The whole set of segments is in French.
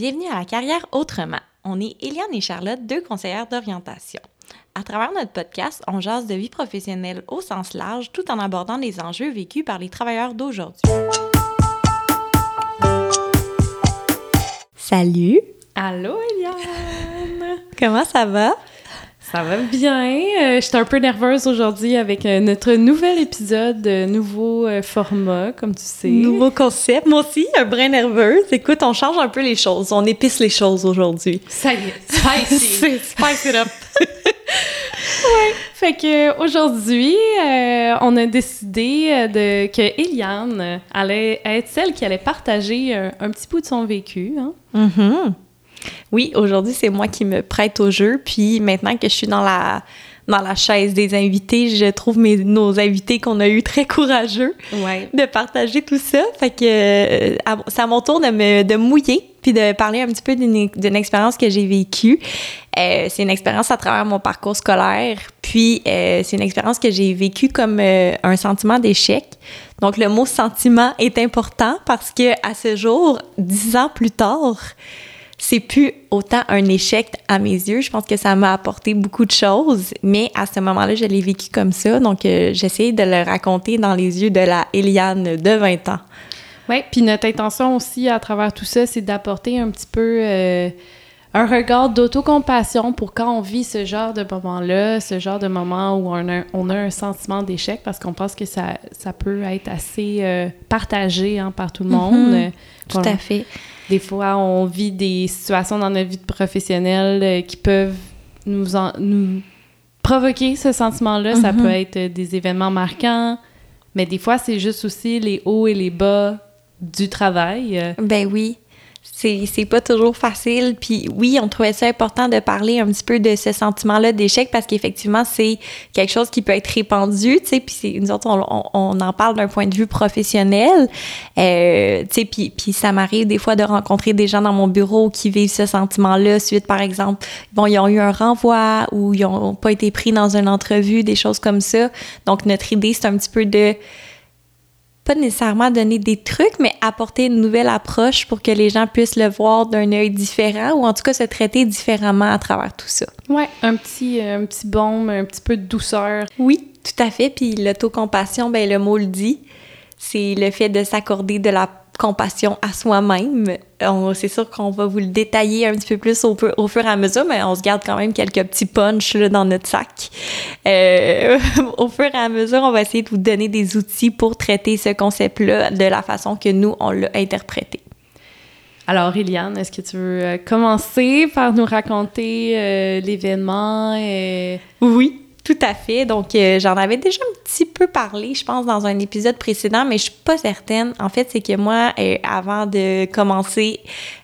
Bienvenue à la carrière autrement. On est Eliane et Charlotte, deux conseillères d'orientation. À travers notre podcast, on jase de vie professionnelle au sens large tout en abordant les enjeux vécus par les travailleurs d'aujourd'hui. Salut! Allô, Eliane! Comment ça va? Ça va bien. Euh, je suis un peu nerveuse aujourd'hui avec euh, notre nouvel épisode, euh, nouveau euh, format, comme tu sais. Nouveau concept. Moi aussi, un brin nerveuse. Écoute, on change un peu les choses. On épice les choses aujourd'hui. Ça y est, spicy! Spice it up! ouais. Fait que aujourd'hui, on a décidé de que Eliane allait être celle qui allait partager un, un petit bout de son vécu. Hein? Mhm. Oui, aujourd'hui, c'est moi qui me prête au jeu. Puis maintenant que je suis dans la, dans la chaise des invités, je trouve mes, nos invités qu'on a eu très courageux Ouais. de partager tout ça. Fait que euh, c'est à mon tour de me de mouiller puis de parler un petit peu d'une d'une expérience que j'ai vécue. Euh, c'est une expérience à travers mon parcours scolaire. Puis euh, c'est une expérience que j'ai vécue comme euh, un sentiment d'échec. Donc le mot sentiment est important parce que à ce jour, dix ans plus tard, c'est plus autant un échec à mes yeux. Je pense que ça m'a apporté beaucoup de choses, mais à ce moment-là, je l'ai vécu comme ça. Donc, euh, j'essayais de le raconter dans les yeux de la Eliane de 20 ans. Ouais. Puis notre intention aussi à travers tout ça, c'est d'apporter un petit peu euh, un regard d'autocompassion pour quand on vit ce genre de moment-là, ce genre de moment où on a, on a un sentiment d'échec, parce qu'on pense que ça, ça peut être assez euh, partagé hein, par tout le monde. Mhm. Euh, Tout à fait. Des fois, on vit des situations dans notre vie professionnelle euh, qui peuvent nous, en- nous provoquer ce sentiment-là. Ça Mhm. peut être euh, des événements marquants, mais des fois, c'est juste aussi les hauts et les bas du travail. Euh, Ben oui. C'est pas toujours facile. Puis oui, on trouvait ça important de parler un petit peu de ce sentiment-là d'échec parce qu'effectivement, c'est quelque chose qui peut être répandu, tu sais. Puis nous autres, on, on- on en parle d'un point de vue professionnel. Euh, tu sais, puis, puis ça m'arrive des fois de rencontrer des gens dans mon bureau qui vivent ce sentiment-là suite, par exemple, bon, ils ont eu un renvoi ou ils ont pas été pris dans une entrevue, des choses comme ça. Donc, notre idée, c'est un petit peu de pas nécessairement donner des trucs, mais apporter une nouvelle approche pour que les gens puissent le voir d'un œil différent ou en tout cas se traiter différemment à travers tout ça? ouais, un petit, euh, un petit baume, un petit peu de douceur. Oui, tout à fait. Puis l'autocompassion, ben le mot le dit, c'est le fait de s'accorder de la compassion à soi-même. C'est sûr qu'on va vous le détailler un petit peu plus au, fur et à mesure, mais on se garde quand même quelques petits punchs là, dans notre sac. Euh, au fur et à mesure, on va essayer de vous donner des outils pour traiter ce concept-là de la façon que nous, on l'a interprété. Alors, Eliane, est-ce que tu veux euh, commencer par nous raconter euh, l'événement? et- Oui, tout à fait. Donc, euh, j'en avais déjà un petit peu parlé, je pense, dans un épisode précédent, mais je suis pas certaine. En fait, c'est que moi, euh, avant de commencer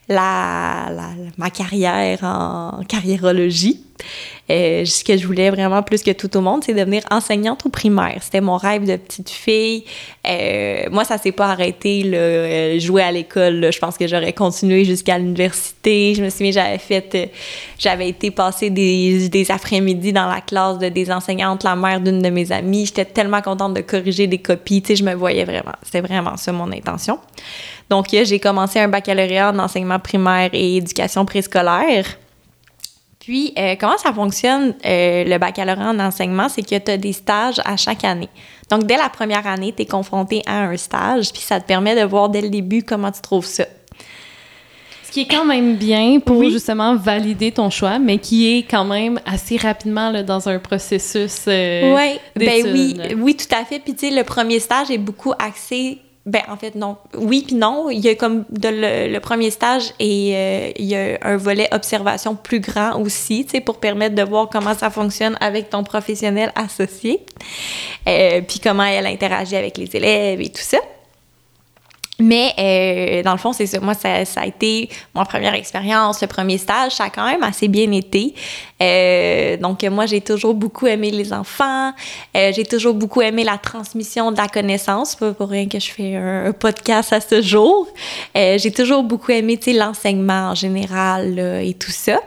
ma carrière en carriérologie, euh, ce que je voulais vraiment plus que tout au monde, c'est devenir enseignante au primaire. C'était mon rêve de petite fille. Euh, moi, ça s'est pas arrêté, là, euh, jouer à l'école. Je pense que j'aurais continué jusqu'à l'université. Je me souviens, j'avais fait, euh, j'avais été passer des, des après-midi dans la classe de des enseignantes, la mère d'une de mes amies. J'étais tellement contente de corriger des copies. Tu sais, je me voyais vraiment. C'était vraiment ça mon intention. Donc, euh, j'ai commencé un baccalauréat en enseignement primaire et éducation préscolaire. Puis, euh, comment ça fonctionne, euh, le baccalauréat en enseignement? C'est que tu as des stages à chaque année. Donc, dès la première année, tu es confronté à un stage, puis ça te permet de voir dès le début comment tu trouves ça. Ce qui est quand même bien pour Oui. justement valider ton choix, mais qui est quand même assez rapidement là, dans un processus. euh, Oui, ben oui, oui, tout à fait. Puis tu sais, le premier stage est beaucoup axé. Ben en fait non, oui puis non. Il y a comme le premier stage et euh, il y a un volet observation plus grand aussi, tu sais, pour permettre de voir comment ça fonctionne avec ton professionnel associé, Euh, puis comment elle interagit avec les élèves et tout ça. Mais euh, dans le fond, c'est ça. Moi, ça, ça a été ma première expérience, le premier stage. Ça a quand même assez bien été. Euh, donc, moi, j'ai toujours beaucoup aimé les enfants. Euh, j'ai toujours beaucoup aimé la transmission de la connaissance. Pas pour rien que je fais un, podcast à ce jour. Euh, j'ai toujours beaucoup aimé, l'enseignement en général et tout ça.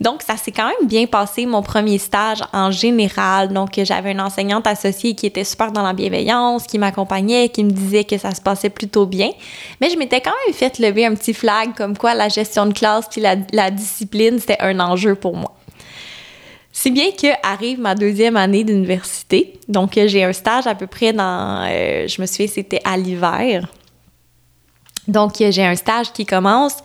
Donc, ça s'est quand même bien passé, mon premier stage en général. Donc, j'avais une enseignante associée qui était super dans la bienveillance, qui m'accompagnait, qui me disait que ça se passait plutôt bien. Mais je m'étais quand même fait lever un petit flag comme quoi la gestion de classe puis la discipline, c'était un enjeu pour moi. Si bien que arrive ma deuxième année d'université. Donc, j'ai un stage à peu près dans, euh, je me souviens, c'était à l'hiver. Donc, j'ai un stage qui commence.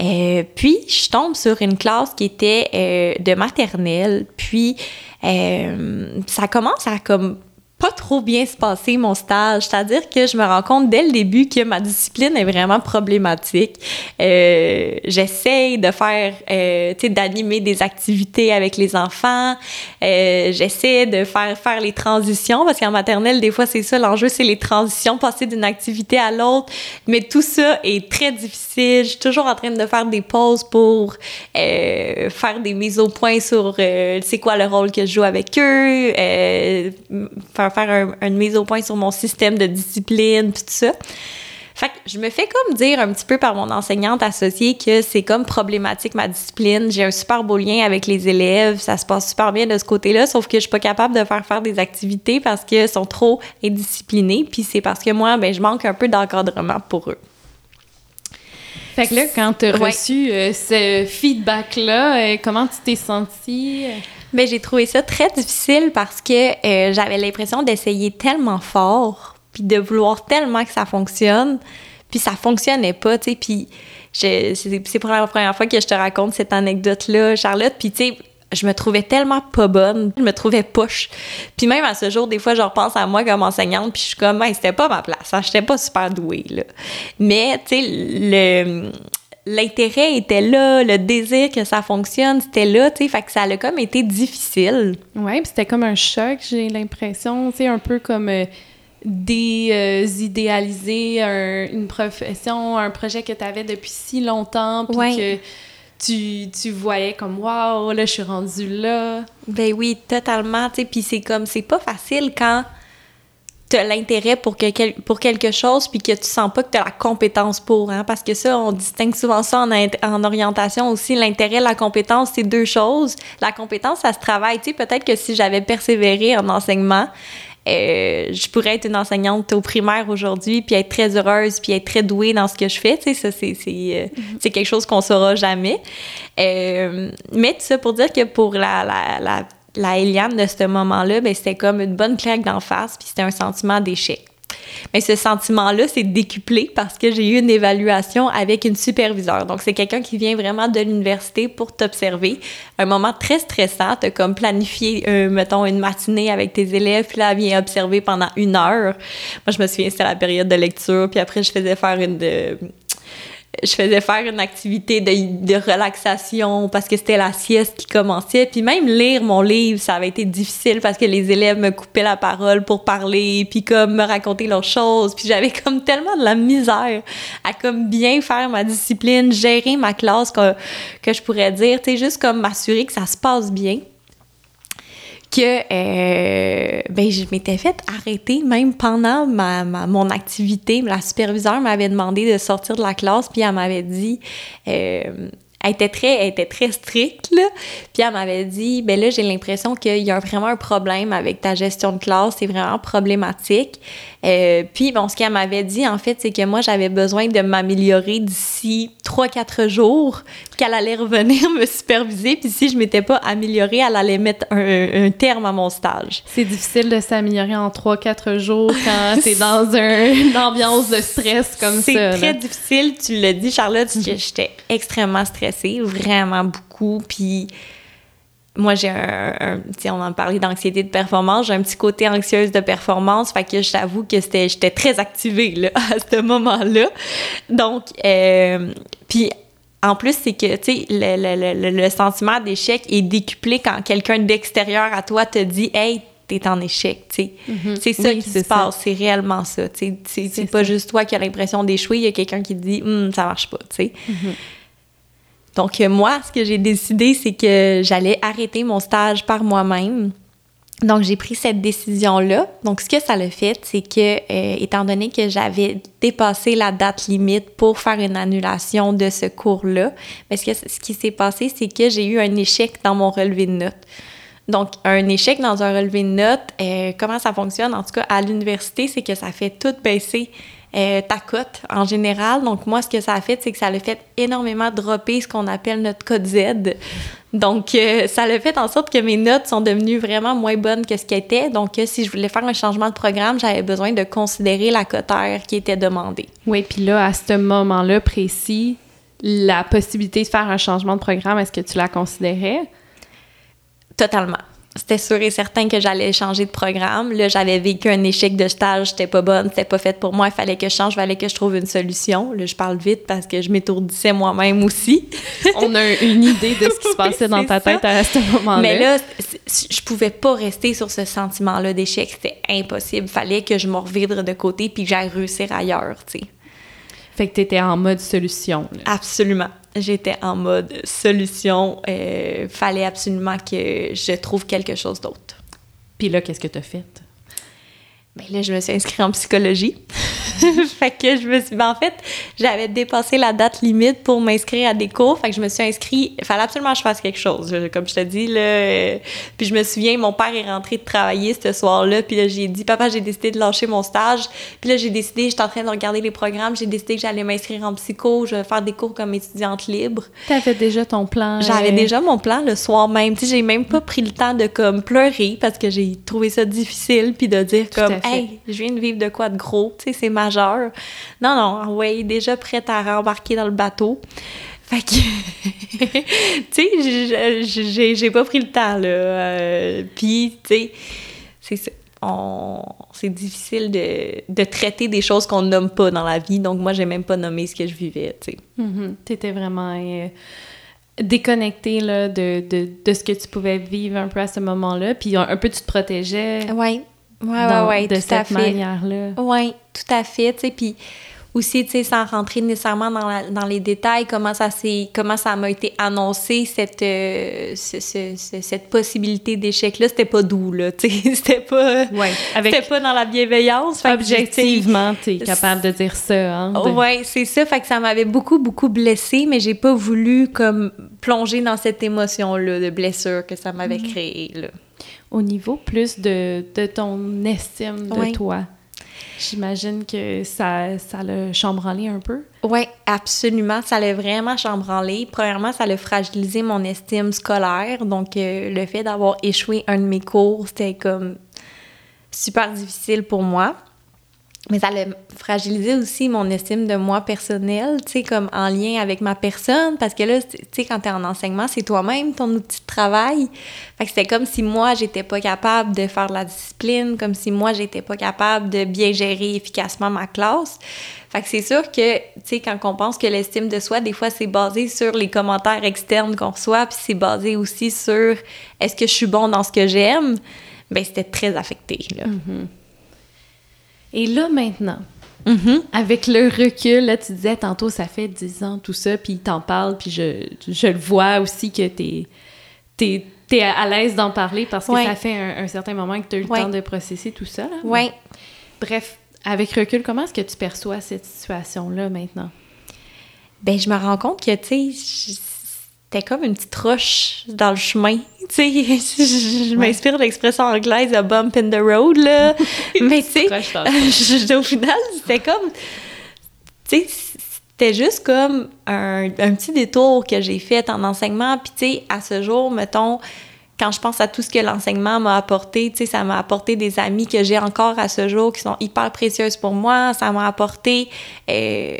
Euh, puis, je tombe sur une classe qui était euh, de maternelle. Puis, ça commence à comme pas trop bien se passer mon stage. C'est-à-dire que je me rends compte dès le début que ma discipline est vraiment problématique. Euh, J'essaye de faire, euh, tu sais, d'animer des activités avec les enfants. Euh, J'essaie de faire faire les transitions parce qu'en maternelle, des fois, c'est ça l'enjeu, c'est les transitions, passer d'une activité à l'autre. Mais tout ça est très difficile. Je suis toujours en train de faire des pauses pour euh, faire des mises au point sur euh, c'est quoi le rôle que je joue avec eux, faire faire une mise au point sur mon système de discipline, puis tout ça. Fait que je me fais comme dire un petit peu par mon enseignante associée que c'est comme problématique ma discipline. J'ai un super beau lien avec les élèves, ça se passe super bien de ce côté-là, sauf que je suis pas capable de faire faire des activités parce qu'ils sont trop indisciplinés, puis c'est parce que moi, ben, je manque un peu d'encadrement pour eux. Fait que là, quand tu as reçu euh, ce feedback-là, euh, comment tu t'es sentie? Mais j'ai trouvé ça très difficile parce que euh, j'avais l'impression d'essayer tellement fort, puis de vouloir tellement que ça fonctionne, puis ça fonctionnait pas, tu sais. Puis c'est pour la première fois que je te raconte cette anecdote-là, Charlotte. Puis tu sais, je me trouvais tellement pas bonne, je me trouvais poche. Puis même à ce jour, des fois, je repense à moi comme enseignante, puis je suis comme, c'était pas ma place, hein, j'étais pas super douée, là. Mais, tu sais, le l'intérêt était là, le désir que ça fonctionne, c'était là, tu sais, fait que ça a comme été difficile. Ouais, puis c'était comme un choc, j'ai l'impression, tu sais, un peu comme euh, désidéaliser une profession, un projet que tu avais depuis si longtemps, puis que tu, tu voyais comme waouh, là je suis rendue là. Ben oui, totalement, tu sais, puis c'est comme c'est pas facile quand l'intérêt pour, que, pour quelque chose puis que tu sens pas que tu as la compétence pour, hein, parce que ça, on distingue souvent ça en, en orientation aussi. L'intérêt, la compétence, c'est deux choses. La compétence, ça se travaille. Tu sais, peut-être que si j'avais persévéré en enseignement, euh, je pourrais être une enseignante au primaire aujourd'hui, puis être très heureuse, puis être très douée dans ce que je fais. Tu sais, ça, c'est, c'est, euh, mm-hmm. c'est quelque chose qu'on saura jamais. Euh, mais tout ça pour dire que pour la, la, la la Eliane de ce moment-là, ben, c'était comme une bonne claque d'en face, puis c'était un sentiment d'échec. Mais ce sentiment-là, c'est décuplé parce que j'ai eu une évaluation avec une superviseure. Donc, c'est quelqu'un qui vient vraiment de l'université pour t'observer. Un moment très stressant. T'as comme planifié, euh, mettons, une matinée avec tes élèves, puis là, elle vient observer pendant une heure. Moi, je me souviens, c'était la période de lecture, puis après, je faisais faire une, de, je faisais faire une activité de, relaxation parce que c'était la sieste qui commençait. Puis même lire mon livre, ça avait été difficile parce que les élèves me coupaient la parole pour parler, puis comme me raconter leurs choses. Puis j'avais comme tellement de la misère à comme bien faire ma discipline, gérer ma classe que, que je pourrais dire, tu juste comme m'assurer que ça se passe bien que euh, ben, je m'étais fait arrêter même pendant ma, mon activité. La superviseure m'avait demandé de sortir de la classe, puis elle m'avait dit euh, elle était très, elle était très stricte, là. Puis elle m'avait dit, ben là, j'ai l'impression qu'il y a vraiment un problème avec ta gestion de classe, c'est vraiment problématique. Euh, puis, bon, ce qu'elle m'avait dit, en fait, c'est que moi, j'avais besoin de m'améliorer d'ici 3-4 jours, qu'elle allait revenir me superviser, puis si je m'étais pas améliorée, elle allait mettre un, terme à mon stage. C'est difficile de s'améliorer en 3-4 jours quand t'es dans une ambiance de stress comme ça. C'est très difficile, tu l'as dit, Charlotte, j'étais extrêmement stressée, vraiment beaucoup, puis moi, j'ai un, on en parlait d'anxiété de performance, j'ai un petit côté anxieuse de performance, fait que j'avoue que c'était, j'étais très activée, là, à ce moment-là. Donc, euh, puis en plus, c'est que, tu sais, le, le, le, sentiment d'échec est décuplé quand quelqu'un d'extérieur à toi te dit « Hey, t'es en échec », tu sais. Mm-hmm. C'est ça qui se passe, c'est réellement ça, tu sais. C'est pas juste toi qui as l'impression d'échouer, il y a quelqu'un qui te dit hum, ça marche pas », tu sais. Mm-hmm. Donc, euh, moi, ce que j'ai décidé, c'est que j'allais arrêter mon stage par moi-même. Donc, j'ai pris cette décision-là. Donc, ce que ça l'a fait, c'est que, euh, étant donné que j'avais dépassé la date limite pour faire une annulation de ce cours-là, mais ce, ce qui s'est passé, c'est que j'ai eu un échec dans mon relevé de notes. Donc, un échec dans un relevé de notes, euh, comment ça fonctionne, en tout cas à l'université, c'est que ça fait tout baisser euh, ta cote en général. Donc, moi, ce que ça a fait, c'est que ça l'a fait énormément dropper ce qu'on appelle notre code Z. Donc, euh, ça l'a fait en sorte que mes notes sont devenues vraiment moins bonnes que ce qu'elles étaient. Donc, euh, si je voulais faire un changement de programme, j'avais besoin de considérer la cotère qui était demandée. Oui, puis là, à ce moment-là précis, la possibilité de faire un changement de programme, est-ce que tu la considérais? Totalement c'était sûr et certain que j'allais changer de programme. Là, j'avais vécu un échec de stage, c'était pas bonne, c'était pas fait pour moi, il fallait que je change, il fallait que je trouve une solution. Là, je parle vite parce que je m'étourdissais moi-même aussi. On a une idée de ce qui se passait dans ta tête à ce moment-là. Mais là, je pouvais pas rester sur ce sentiment-là d'échec, c'était impossible. Il fallait que je me de côté puis que j'aille réussir ailleurs, tu sais. Fait que tu étais en mode solution. Absolument j'étais en mode solution. Euh, fallait absolument que je trouve quelque chose d'autre. Puis là, qu'est-ce que tu as fait? Ben là, je me suis inscrite en psychologie. fait que je me suis. Ben en fait, j'avais dépassé la date limite pour m'inscrire à des cours. Fait que je me suis inscrite. Il fallait absolument que je fasse quelque chose. Comme je te dis, là. Euh, puis je me souviens, mon père est rentré de travailler ce soir-là. Puis là, j'ai dit, papa, j'ai décidé de lâcher mon stage. Puis là, j'ai décidé, j'étais en train de regarder les programmes. J'ai décidé que j'allais m'inscrire en psycho. Je vais faire des cours comme étudiante libre. T'avais déjà ton plan. J'avais euh, déjà mon plan le soir même. Tu sais, j'ai même pas pris le temps de, comme, pleurer parce que j'ai trouvé ça difficile. Puis de dire, comme, hey, je viens de vivre de quoi de gros? Tu sais, c'est majeur. Non, non, oui, déjà prête à rembarquer dans le bateau. Fait que, tu sais, j'ai pas pris le temps, là. Euh, puis, tu sais, c'est ça. C'est difficile de, de, traiter des choses qu'on nomme pas dans la vie. Donc, moi, j'ai même pas nommé ce que je vivais, tu sais. Mm-hmm. T'étais vraiment euh, déconnectée, là, de, de, de, ce que tu pouvais vivre un peu à ce moment-là. Puis, un, un peu, tu te protégeais. Oui. Ouais, ouais, ouais, de cette manière-là. Oui, tout à fait. Tu sais, puis aussi, tu sais, sans rentrer nécessairement dans, dans les détails, comment ça s'est, comment ça m'a été annoncé cette, euh, cette possibilité d'échec-là, c'était pas doux, là, tu sais, c'était pas, ouais, avec c'était pas dans la bienveillance. Objectivement, tu es capable de dire ça, hein? Oui, c'est ça, fait que ça m'avait beaucoup, beaucoup blessée, mais j'ai pas voulu, comme, plonger dans cette émotion-là de blessure que ça m'avait mm-hmm. créée, là au niveau plus de, de ton estime de toi. J'imagine que ça, ça l'a chambranlé un peu. Oui, absolument. Ça l'a vraiment chambranlé. Premièrement, ça l'a fragilisé mon estime scolaire. Donc, euh, le fait d'avoir échoué un de mes cours, c'était comme super difficile pour moi mais ça a fragilisé aussi mon estime de moi personnelle, tu sais, comme en lien avec ma personne, parce que là, tu sais, quand t'es en enseignement, c'est toi-même ton outil de travail. Fait que c'était comme si moi, j'étais pas capable de faire de la discipline, comme si moi, j'étais pas capable de bien gérer efficacement ma classe. Fait que c'est sûr que, tu sais, quand on pense que l'estime de soi, des fois, c'est basé sur les commentaires externes qu'on reçoit, puis c'est basé aussi sur est-ce que je suis bon dans ce que j'aime, ben c'était très affecté, là. Mm-hmm. Et là, maintenant, mm-hmm. avec le recul, là, tu disais tantôt, ça fait 10 ans, tout ça, puis t'en parles, puis je, je, le vois aussi que t'es es, es, à l'aise d'en parler parce que ça fait un, certain moment que tu as eu le temps de processer tout ça. Oui. Bref, avec recul, comment est-ce que tu perçois cette situation-là maintenant? Ben, je me rends compte que, tu sais, c'était comme une petite roche dans le chemin. Tu sais, je, m'inspire de l'expression anglaise a bump in the road, là. Mais tu sais, au final, c'était comme. Tu sais, c'était juste comme un, un, petit détour que j'ai fait en enseignement. Puis tu sais, à ce jour, mettons, quand je pense à tout ce que l'enseignement m'a apporté, tu sais, ça m'a apporté des amis que j'ai encore à ce jour qui sont hyper précieuses pour moi. Ça m'a apporté. Euh,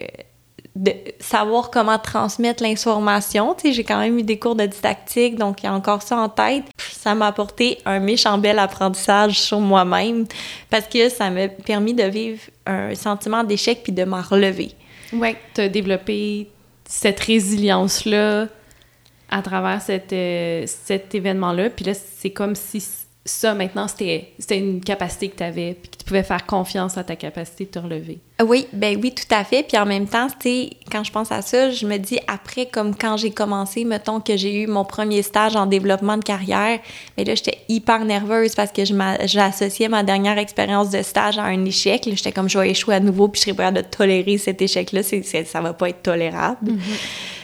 de savoir comment transmettre l'information. Tu sais, j'ai quand même eu des cours de didactique, donc il y a encore ça en tête. Ça m'a apporté un méchant bel apprentissage sur moi-même parce que ça m'a permis de vivre un sentiment d'échec puis de m'en relever. Oui, tu as développé cette résilience-là à travers cette, euh, cet événement-là. Puis là, c'est comme si ça, maintenant, c'était une capacité que tu avais, puis que tu pouvais faire confiance à ta capacité de te relever. Oui, ben oui, tout à fait. Puis en même temps, tu quand je pense à ça, je me dis après, comme quand j'ai commencé, mettons que j'ai eu mon premier stage en développement de carrière, mais là, j'étais hyper nerveuse parce que j'associais ma dernière expérience de stage à un échec. J'étais comme, je vais échouer à nouveau, puis je serais prête de tolérer cet échec-là. Ça va pas être tolérable. Mm-hmm.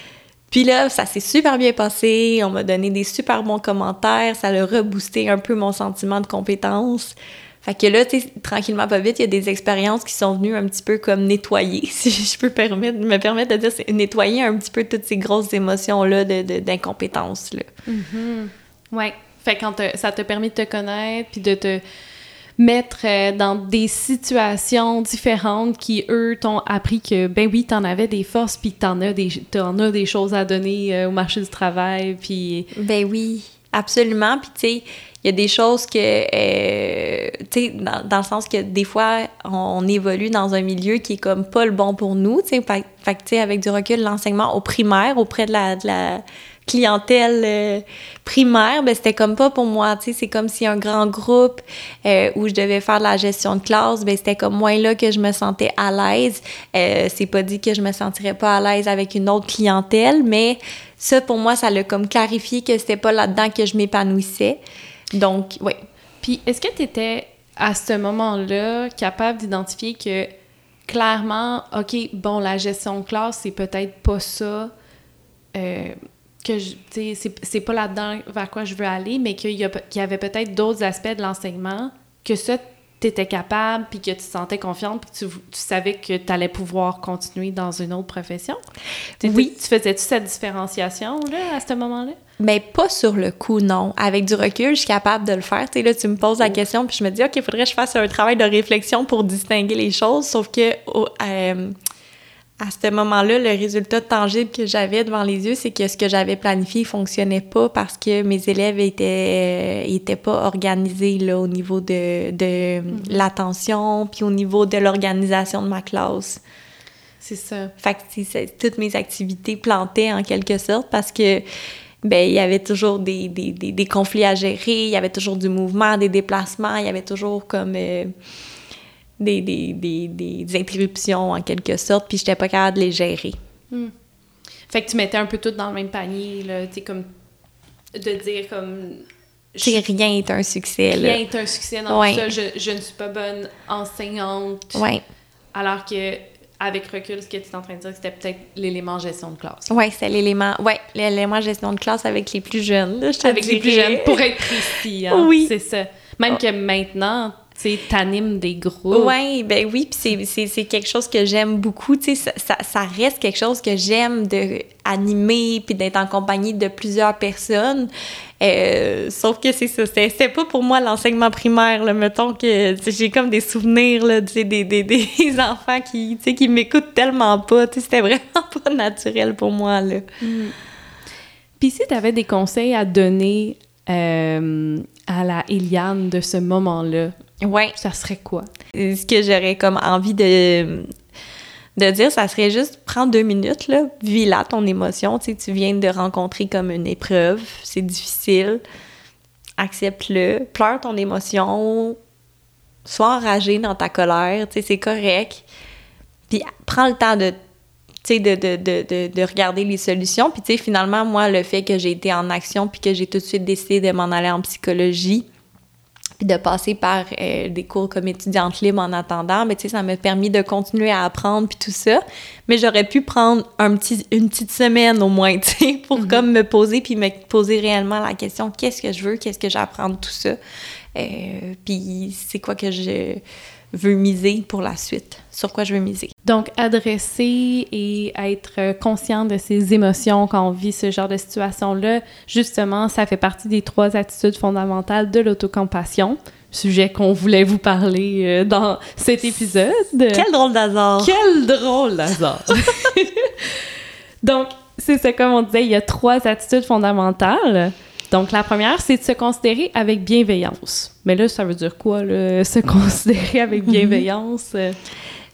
Puis là, ça s'est super bien passé. On m'a donné des super bons commentaires. Ça a reboosté un peu mon sentiment de compétence. Fait que là, tu tranquillement, pas vite, il y a des expériences qui sont venues un petit peu comme nettoyer, si je peux me permettre de dire, nettoyer un petit peu toutes ces grosses émotions-là d'incompétence. là. Mm-hmm. Ouais. Fait quand ça t'a permis de te connaître, puis de te mettre euh, dans des situations différentes qui, eux, t'ont appris que, ben oui, t'en avais des forces, puis t'en as des, as des choses à donner euh, au marché du travail, puis... Ben oui, absolument. Puis, tu sais, il y a des choses que, euh, tu sais, dans, dans, le sens que des fois, on, évolue dans un milieu qui est comme pas le bon pour nous, tu sais. Fait, tu sais, avec du recul, l'enseignement au primaire, auprès de la, de la clientèle euh, primaire, ben c'était comme pas pour moi, c'est comme si un grand groupe euh, où je devais faire de la gestion de classe, ben c'était comme moins là que je me sentais à l'aise. Euh, c'est pas dit que je me sentirais pas à l'aise avec une autre clientèle, mais ça pour moi ça l'a comme clarifié que c'était pas là-dedans que je m'épanouissais. Donc, oui. Puis est-ce que tu étais à ce moment-là capable d'identifier que clairement, OK, bon, la gestion de classe, c'est peut-être pas ça que c'est pas là-dedans vers quoi je veux aller, mais qu'il y, y, avait peut-être d'autres aspects de l'enseignement que ça, tu étais capable, puis que tu te sentais confiante, puis que tu, tu savais que tu allais pouvoir continuer dans une autre profession? Oui. Tu faisais-tu cette différenciation-là, à ce moment-là? Mais pas sur le coup, non. Avec du recul, je suis capable de le faire. Tu sais, là, tu me poses la oh. question, puis je me dis, OK, il faudrait que je fasse un travail de réflexion pour distinguer les choses, sauf que... euh, à ce moment-là, le résultat tangible que j'avais devant les yeux, c'est que ce que j'avais planifié ne fonctionnait pas parce que mes élèves étaient, euh, étaient pas organisés là, au niveau de, de mm-hmm. l'attention, puis au niveau de l'organisation de ma classe. C'est ça. Fait que toutes mes activités plantaient en quelque sorte parce que ben il y avait toujours des, des, des, conflits à gérer, il y avait toujours du mouvement, des déplacements, il y avait toujours comme... Euh, des, des, des, des, interruptions en quelque sorte, puis j'étais pas capable de les gérer. Hmm. Fait que tu mettais un peu tout dans le même panier, là, tu sais, comme de dire comme... Rien est un succès, là. Rien est un succès dans ça. Je, je, ne suis pas bonne enseignante. Ouais. Alors que avec recul, ce que tu es en train de dire, c'était peut-être l'élément gestion de classe. Oui, c'est l'élément, ouais, l'élément gestion de classe avec les plus jeunes, là, je te Avec les plus jeunes, pour être précis, hein, Oui. C'est ça. Même que maintenant, tu t'animes des groupes. Oui, ben oui, puis c'est quelque chose que j'aime beaucoup, tu sais, ça, ça, reste quelque chose que j'aime de animer puis d'être en compagnie de plusieurs personnes. Euh, sauf que c'est ça, c'est pas pour moi l'enseignement primaire, là, mettons que j'ai comme des souvenirs là, des, des, des enfants qui, qui m'écoutent tellement pas, c'était vraiment pas naturel pour moi. Là. Mm. Puis si tu avais des conseils à donner euh, à la Eliane de ce moment-là, Ouais. Ça serait quoi? Ce que j'aurais comme envie de, de dire, ça serait juste prendre deux minutes, là, vis là ton émotion. Tu sais, tu viens de rencontrer comme une épreuve, c'est difficile. Accepte-le, pleure ton émotion, sois enragé dans ta colère, tu sais, c'est correct. Puis prends le temps de de, de, de, de, regarder les solutions. Puis, tu sais, finalement, moi, le fait que j'ai été en action puis que j'ai tout de suite décidé de m'en aller en psychologie, puis de passer par euh, des cours comme étudiante libre en attendant, mais tu sais, ça m'a permis de continuer à apprendre puis tout ça. Mais j'aurais pu prendre un petit, une petite semaine au moins, tu sais, pour mhm. comme me poser puis me poser réellement la question qu'est-ce que je veux, qu'est-ce que j'apprends de tout ça, euh, puis c'est quoi que je veux miser pour la suite, sur quoi je veux miser. Donc, adresser et être conscient de ses émotions quand on vit ce genre de situation-là, justement, ça fait partie des trois attitudes fondamentales de l'autocompassion, sujet qu'on voulait vous parler euh, dans cet épisode. Quel drôle d'hasard! Quel drôle d'hasard! Donc, c'est ça, comme on disait, il y a trois attitudes fondamentales. Donc, la première, c'est de se considérer avec bienveillance. Mais là, ça veut dire quoi, là, se considérer avec mhm. bienveillance?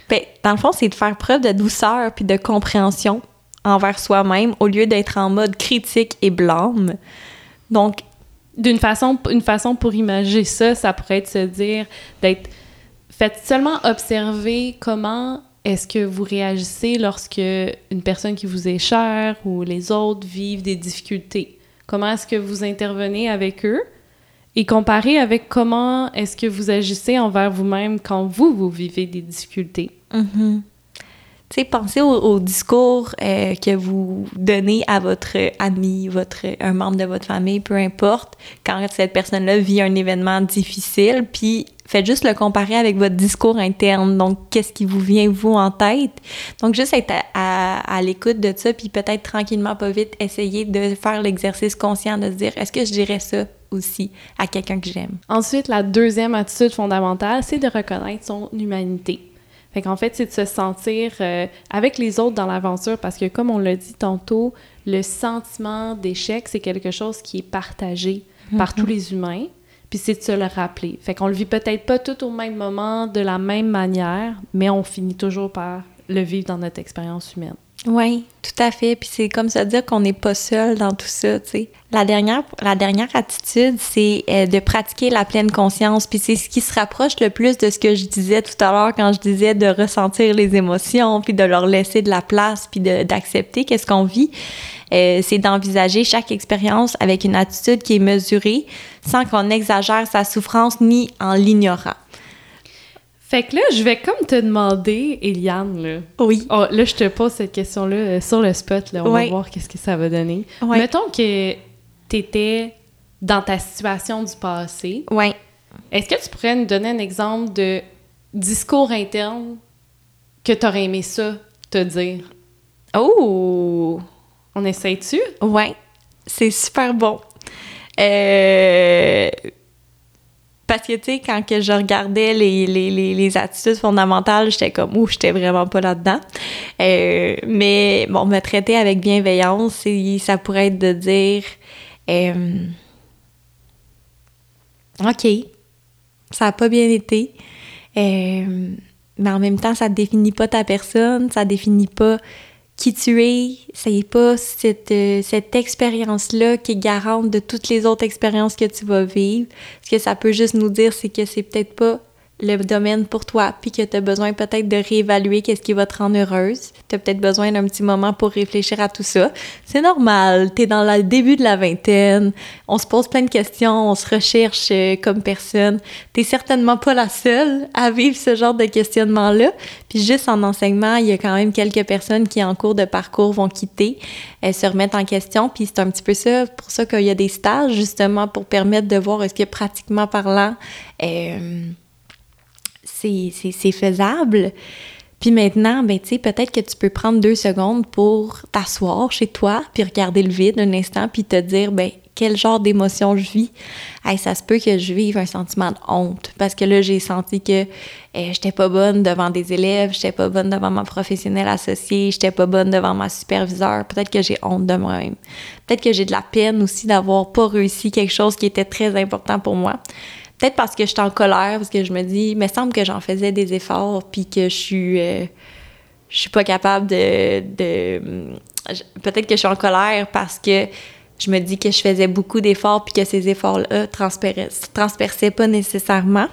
Ben, dans le fond, c'est de faire preuve de douceur puis de compréhension envers soi-même au lieu d'être en mode critique et blâme. Donc, d'une façon, une façon pour imaginer ça, ça pourrait être se dire d'être faites seulement observer comment est-ce que vous réagissez lorsque une personne qui vous est chère ou les autres vivent des difficultés. Comment est-ce que vous intervenez avec eux? Et comparer avec comment est-ce que vous agissez envers vous-même quand vous, vous vivez des difficultés. Mm-hmm. Tu pensez au, discours euh, que vous donnez à votre ami, votre, un membre de votre famille, peu importe, quand cette personne-là vit un événement difficile, puis faites juste le comparer avec votre discours interne. Donc, qu'est-ce qui vous vient, vous, en tête? Donc, juste être à, à, l'écoute de ça, puis peut-être tranquillement, pas vite, essayer de faire l'exercice conscient de se dire, est-ce que je dirais ça aussi à quelqu'un que j'aime? Ensuite, la deuxième attitude fondamentale, c'est de reconnaître son humanité. Fait qu'en fait, c'est de se sentir euh, avec les autres dans l'aventure parce que, comme on l'a dit tantôt, le sentiment d'échec, c'est quelque chose qui est partagé par tous mhm. les humains. Puis c'est de se le rappeler. Fait qu'on le vit peut-être pas tout au même moment, de la même manière, mais on finit toujours par le vivre dans notre expérience humaine. Oui, tout à fait. Puis c'est comme ça dire qu'on n'est pas seul dans tout ça, tu sais. La dernière, la dernière attitude, c'est euh, de pratiquer la pleine conscience. Puis c'est ce qui se rapproche le plus de ce que je disais tout à l'heure quand je disais de ressentir les émotions, puis de leur laisser de la place, puis d'accepter qu'est-ce qu'on vit. Euh, c'est d'envisager chaque expérience avec une attitude qui est mesurée, sans qu'on exagère sa souffrance ni en l'ignorant. Fait que là, je vais comme te demander, Eliane, là. Oui. Oh, là, je te pose cette question-là euh, sur le spot, là. On va voir qu'est-ce que ça va donner. Mettons que t'étais dans ta situation du passé. Oui. Est-ce que tu pourrais nous donner un exemple de discours interne que t'aurais aimé ça te dire? Oh! On essaye-tu? Oui. C'est super bon. Euh parce que, tu sais, quand je regardais les, les, les, attitudes fondamentales, j'étais comme, ouh, j'étais vraiment pas là-dedans. Euh, mais, bon, me traiter avec bienveillance, ça pourrait être de dire, euh, OK, ça a pas bien été, euh, mais en même temps, ça définit pas ta personne, ça définit pas qui tu es, c'est pas cette, euh, cette expérience-là qui est garante de toutes les autres expériences que tu vas vivre. Ce que ça peut juste nous dire, c'est que c'est peut-être pas le domaine pour toi, puis que tu as besoin peut-être de réévaluer qu'est-ce qui va te rendre heureuse. Tu as peut-être besoin d'un petit moment pour réfléchir à tout ça. C'est normal, tu es dans le début de la vingtaine, on se pose plein de questions, on se recherche euh, comme personne. Tu certainement pas la seule à vivre ce genre de questionnement-là. Puis juste en enseignement, il y a quand même quelques personnes qui en cours de parcours vont quitter, elles se remettent en question, puis c'est un petit peu ça, pour ça qu'il y a des stages justement pour permettre de voir est-ce que pratiquement parlant, euh, c'est faisable. Puis maintenant, ben, tu sais, peut-être que tu peux prendre deux secondes pour t'asseoir chez toi, puis regarder le vide un instant, puis te dire, ben, quel genre d'émotion je vis. Hey, ça se peut que je vive un sentiment de honte, parce que là, j'ai senti que eh, j'étais pas bonne devant des élèves, j'étais pas bonne devant ma professionnelle associée, j'étais pas bonne devant ma superviseure. Peut-être que j'ai honte de moi-même. Peut-être que j'ai de la peine aussi d'avoir pas réussi quelque chose qui était très important pour moi. Peut-être parce que je suis en colère, parce que je me dis, il me semble que j'en faisais des efforts, puis que je suis, euh, je suis pas capable de. Peut-être que je suis en colère parce que je me dis que je faisais beaucoup d'efforts, puis que ces efforts-là transperçaient pas nécessairement.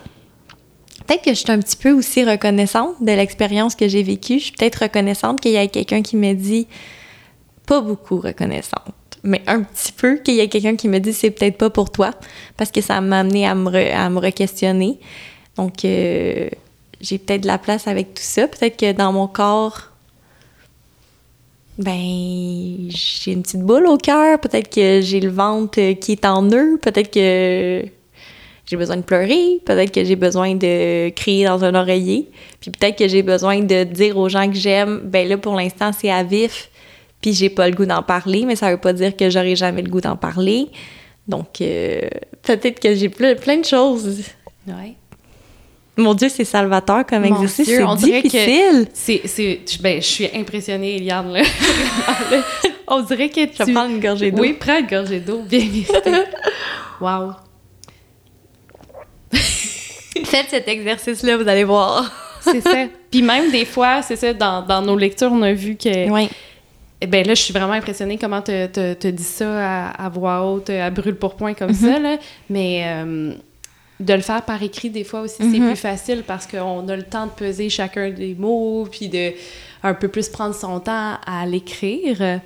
Peut-être que je suis un petit peu aussi reconnaissante de l'expérience que j'ai vécue. Je suis peut-être reconnaissante qu'il y ait quelqu'un qui me dit, pas beaucoup reconnaissante mais un petit peu, qu'il y ait quelqu'un qui me dit c'est peut-être pas pour toi, parce que ça m'a amené à me, à me re-questionner. Donc, euh, j'ai peut-être de la place avec tout ça. Peut-être que dans mon corps, ben, j'ai une petite boule au cœur. Peut-être que j'ai le ventre qui est en nœud. Peut-être que j'ai besoin de pleurer. Peut-être que j'ai besoin de crier dans un oreiller. Puis peut-être que j'ai besoin de dire aux gens que j'aime, ben là, pour l'instant, c'est à vif puis j'ai pas le goût d'en parler, mais ça veut pas dire que j'aurai jamais le goût d'en parler. Donc, euh, peut-être que j'ai plein, plein de choses. Ouais. Mon Dieu, c'est salvateur comme exercice. C'est difficile. C'est, ben, je suis impressionnée, Eliane. Là. on dirait que tu... Je prendre une gorgée d'eau. Oui, prends une gorgée d'eau, bien évidemment. wow. Faites cet exercice-là, vous allez voir. c'est ça. Puis même des fois, c'est ça, dans, dans, nos lectures, on a vu que... Oui ben là, je suis vraiment impressionnée comment tu te, dis ça à, voix haute, à brûle pour point comme ça, mhm. là. Mais euh, de le faire par écrit, des fois aussi, c'est mhm. plus facile parce qu'on a le temps de peser chacun des mots, puis de un peu plus prendre son temps à l'écrire.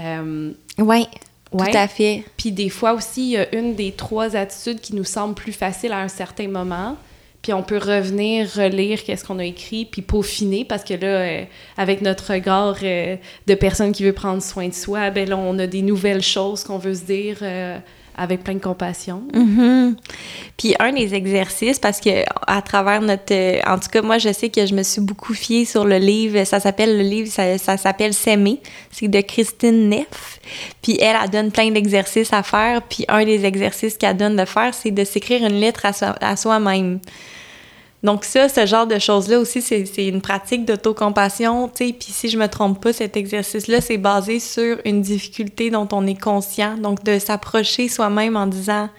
Euh, oui, tout à fait. Puis des fois aussi, il y a une des trois attitudes qui nous semble plus facile à un certain moment puis on peut revenir relire qu'est-ce qu'on a écrit puis peaufiner parce que là euh, avec notre regard euh, de personne qui veut prendre soin de soi ben on a des nouvelles choses qu'on veut se dire euh, avec plein de compassion. Mhm. Puis un des exercices, parce que à travers notre... En tout cas, moi, je sais que je me suis beaucoup fiée sur le livre. Ça s'appelle, le livre, ça s'appelle S'aimer. C'est de Christine Neff. Puis elle, elle donne plein d'exercices à faire. Puis un des exercices qu'elle donne de faire, c'est de s'écrire une lettre à, soi-même. Donc ça, ce genre de choses-là aussi, c'est une pratique d'autocompassion, tu sais. Puis si je me trompe pas, cet exercice-là, c'est basé sur une difficulté dont on est conscient. Donc de s'approcher soi-même en disant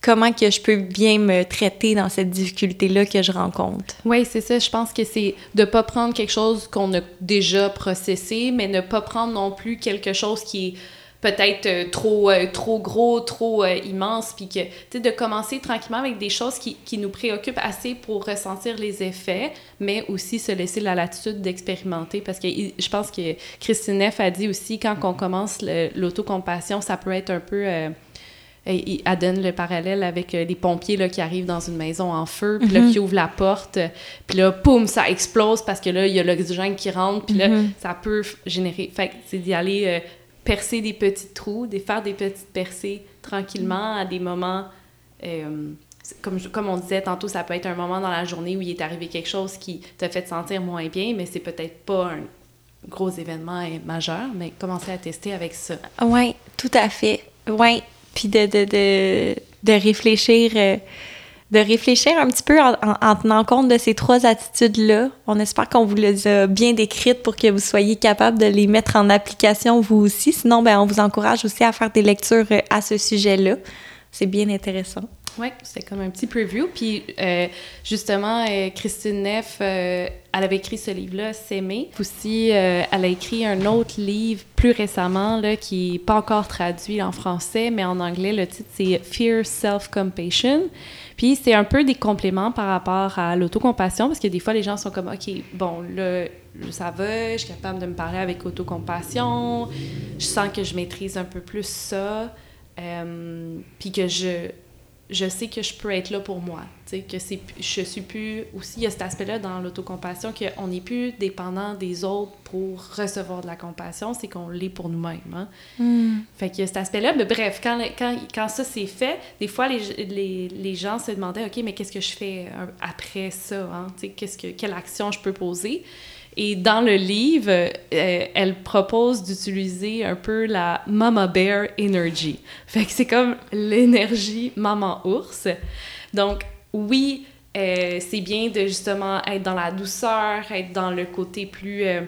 comment que je peux bien me traiter dans cette difficulté-là que je rencontre? Oui, c'est ça. Je pense que c'est de pas prendre quelque chose qu'on a déjà processé, mais ne pas prendre non plus quelque chose qui est peut-être euh, trop, euh, trop gros, trop euh, immense, puis que, tu sais, de commencer tranquillement avec des choses qui, qui, nous préoccupent assez pour ressentir les effets, mais aussi se laisser la latitude d'expérimenter, parce que je pense que Christine Neff a dit aussi, quand on commence l'autocompassion, ça peut être un peu... elle donne le parallèle avec les pompiers là, qui arrivent dans une maison en feu, puis là, mm-hmm. qui ouvrent la porte, puis là, poum, ça explose parce que là, il y a l'oxygène qui rentre, puis là, mm-hmm. ça peut générer... Fait c'est d'y aller percer des petits trous, de faire des petites percées tranquillement à des moments. Euh, comme, comme on disait tantôt, ça peut être un moment dans la journée où il est arrivé quelque chose qui t'a fait te sentir moins bien, mais c'est peut-être pas un gros événement majeur, mais commencer à tester avec ça. Oui, tout à fait. Oui. Puis de, de, de, réfléchir. Euh, de réfléchir un petit peu en, tenant compte de ces trois attitudes-là. On espère qu'on vous les a bien décrites pour que vous soyez capable de les mettre en application vous aussi. Sinon, ben, on vous encourage aussi à faire des lectures euh, à ce sujet-là. C'est bien intéressant. Oui, c'est comme un petit preview. Puis euh, justement, euh, Christine Neff, elle avait écrit ce livre-là, S'aimer. Aussi, elle a écrit un autre livre plus récemment là, qui n'est pas encore traduit en français, mais en anglais, le titre c'est Fear Self-Compassion. Puis c'est un peu des compléments par rapport à l'autocompassion, parce que des fois, les gens sont comme, OK, bon, là, ça va, je suis capable de me parler avec autocompassion, je sens que je maîtrise un peu plus ça, euh, puis que je je sais que je peux être là pour moi. Que c'est, je suis plus. Aussi, il y a cet aspect-là dans l'autocompassion qu'on n'est plus dépendant des autres pour recevoir de la compassion, c'est qu'on l'est pour nous-mêmes. Hein? Hmm. Fait qu'il y a cet aspect-là. Mais bref, quand, quand, quand ça c'est fait, des fois, les, les, les, gens se demandaient OK, mais qu'est-ce que je fais euh, après ça hein? Qu'est-ce que, Quelle action je peux poser? Et dans le livre, euh, elle propose d'utiliser un peu la Mama Bear Energy. Fait que c'est comme l'énergie maman ours. Donc, oui, euh, c'est bien de justement être dans la douceur, être dans le côté plus. Euh,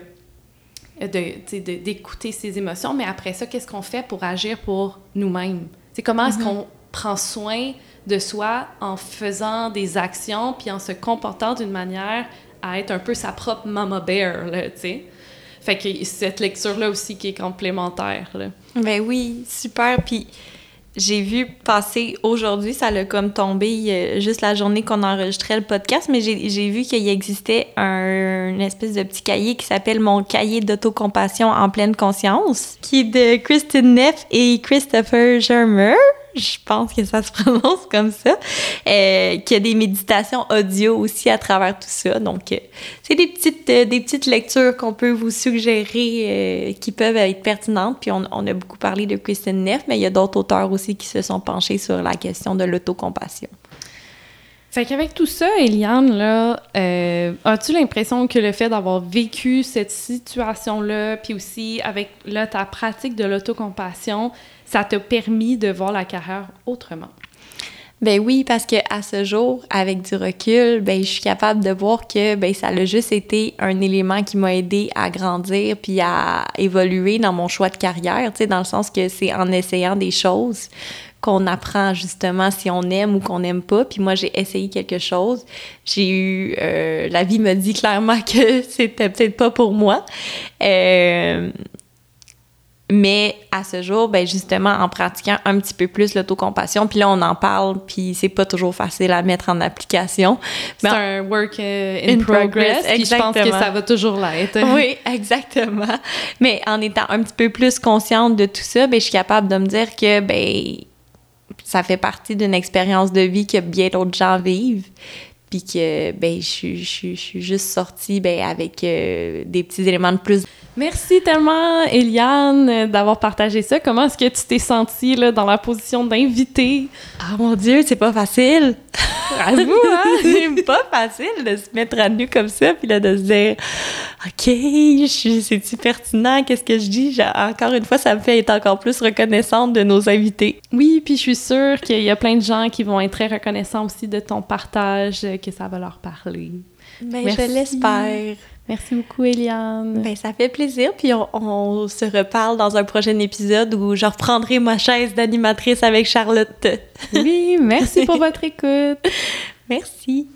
d'écouter ses émotions, mais après ça, qu'est-ce qu'on fait pour agir pour nous-mêmes? C'est comment est-ce mm-hmm. qu'on prend soin de soi en faisant des actions puis en se comportant d'une manière à être un peu sa propre mama bear, là, tu sais. Fait que cette lecture-là aussi qui est complémentaire, là. Ben oui, super. Puis j'ai vu passer aujourd'hui, ça l'a comme tombé juste la journée qu'on enregistrait le podcast, mais j'ai vu qu'il existait un, une espèce de petit cahier qui s'appelle Mon cahier d'autocompassion en pleine conscience, qui est de Kristen Neff et Christopher Germer je pense que ça se prononce comme ça, euh, qu'il y a des méditations audio aussi à travers tout ça. Donc, euh, c'est des petites, euh, des petites lectures qu'on peut vous suggérer qui peuvent être pertinentes. Puis, on, a beaucoup parlé de Kristen Neff, mais il y a d'autres auteurs aussi qui se sont penchés sur la question de l'autocompassion. Fait qu'avec tout ça, Eliane, là, as-tu l'impression que le fait d'avoir vécu cette situation-là, puis aussi avec ta pratique de l'autocompassion, ça t'a permis de voir la carrière autrement? Ben oui, parce que à ce jour, avec du recul, ben je suis capable de voir que ben ça a juste été un élément qui m'a aidé à grandir puis à évoluer dans mon choix de carrière, tu sais, dans le sens que c'est en essayant des choses qu'on apprend justement si on aime ou qu'on n'aime pas. Puis moi, j'ai essayé quelque chose. J'ai eu... Euh, la vie me dit clairement que c'était peut-être pas pour moi. Euh, mais à ce jour, ben justement, en pratiquant un petit peu plus l'autocompassion, puis là, on en parle, puis c'est pas toujours facile à mettre en application. C'est un work euh, in, progress, puis je pense que ça va toujours l'être. oui, exactement. Mais en étant un petit peu plus consciente de tout ça, ben je suis capable de me dire que, ben ça fait partie d'une expérience de vie que bien d'autres gens vivent puis que ben je, suis juste sortie ben avec euh, des petits éléments de plus Merci tellement, Eliane, d'avoir partagé ça. Comment est-ce que tu t'es sentie là, dans la position d'invité? Ah mon Dieu, c'est pas facile! À vous, hein? c'est pas facile de se mettre à nu comme ça, puis là, de se dire OK, c'est-tu pertinent? Qu'est-ce que je dis? Encore une fois, ça me fait être encore plus reconnaissante de nos invités. Oui, puis je suis sûre qu'il y a plein de gens qui vont être très reconnaissants aussi de ton partage, que ça va leur parler. Ben, je l'espère. Merci beaucoup, Eliane. Ben, ça fait plaisir. Puis on, on, se reparle dans un prochain épisode où je reprendrai ma chaise d'animatrice avec Charlotte. Oui, merci pour votre écoute. Merci.